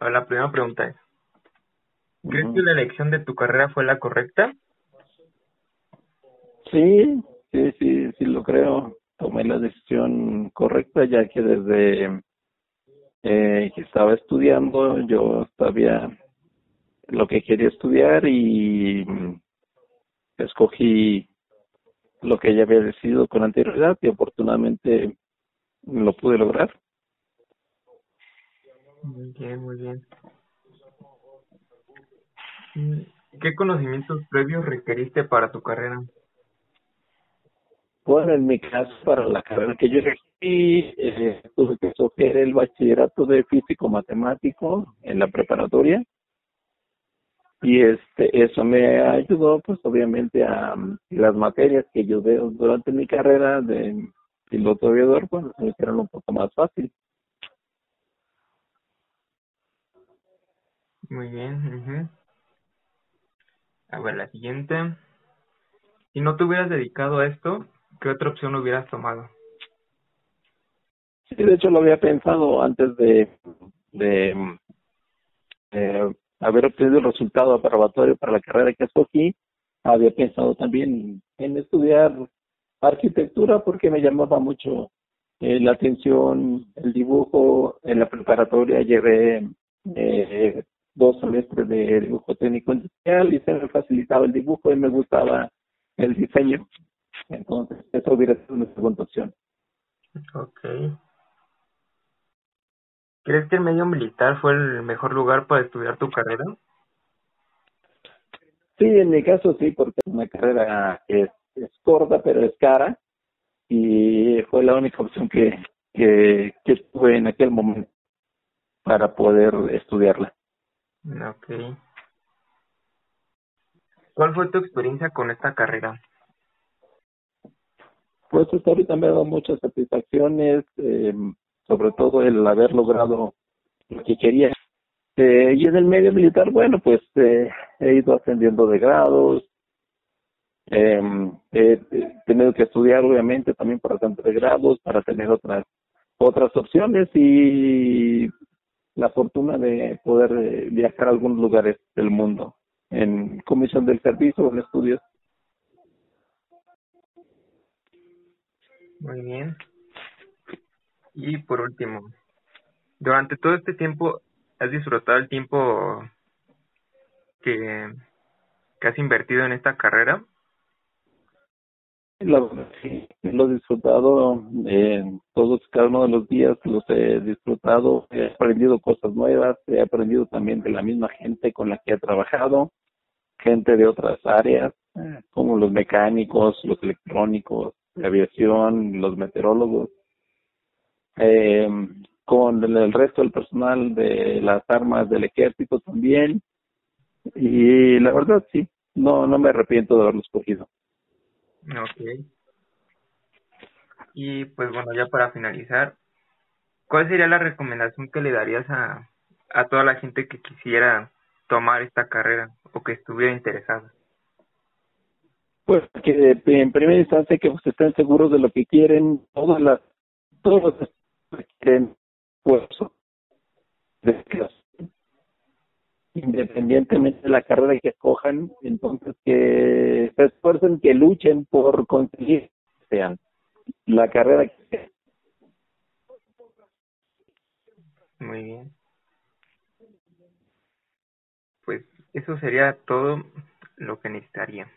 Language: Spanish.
La primera pregunta es, ¿crees que la elección de tu carrera fue la correcta? Sí, sí, sí, sí lo creo. Tomé la decisión correcta ya que desde eh, que estaba estudiando yo sabía lo que quería estudiar y escogí lo que ya había decidido con anterioridad y afortunadamente lo pude lograr. Muy bien, muy bien. ¿Qué conocimientos previos requeriste para tu carrera? Bueno, en mi caso, para la carrera que yo elegí, eh, tuve que escoger el bachillerato de físico-matemático en la preparatoria. Y este eso me ayudó, pues obviamente, a las materias que yo veo durante mi carrera de piloto aviador, pues me hicieron un poco más fácil. Muy bien. A ver, la siguiente. Si no te hubieras dedicado a esto, ¿qué otra opción hubieras tomado? Sí, de hecho lo había pensado antes de, de eh, haber obtenido el resultado aprobatorio para la carrera que escogí. Había pensado también en estudiar arquitectura porque me llamaba mucho eh, la atención el dibujo. En la preparatoria llevé eh, dos semestres de dibujo técnico industrial y se me facilitaba el dibujo y me gustaba el diseño. Entonces, eso hubiera sido una segunda opción. Ok. ¿Crees que el medio militar fue el mejor lugar para estudiar tu carrera? Sí, en mi caso sí, porque es una carrera que es, corta, pero es cara. Y fue la única opción que, que, que tuve en aquel momento para poder estudiarla. Ok. ¿Cuál fue tu experiencia con esta carrera? Pues hasta ahorita me ha dado muchas satisfacciones, eh, sobre todo el haber logrado lo que quería. Eh, y en el medio militar, bueno, pues eh, he ido ascendiendo de grados, eh, he tenido que estudiar obviamente también para tener de grados, para tener otras otras opciones y la fortuna de poder eh, viajar a algunos lugares del mundo en comisión del servicio o en estudios. Muy bien. Y por último, durante todo este tiempo, ¿has disfrutado el tiempo que, que has invertido en esta carrera? Lo, sí, lo he disfrutado eh, todos, cada uno de los días los he disfrutado, he aprendido cosas nuevas, he aprendido también de la misma gente con la que he trabajado, gente de otras áreas, como los mecánicos, los electrónicos, la aviación, los meteorólogos, eh, con el resto del personal de las armas del ejército también, y la verdad sí, no, no me arrepiento de haberlo escogido. Ok. Y pues bueno, ya para finalizar, ¿cuál sería la recomendación que le darías a, a toda la gente que quisiera tomar esta carrera o que estuviera interesada? Pues que en primera instancia que pues, estén seguros de lo que quieren, todas las, todos los que quieren pues, de independientemente de la carrera que escojan, entonces que se esfuercen, que luchen por conseguir sean la carrera que sea. Muy bien. Pues eso sería todo lo que necesitaría.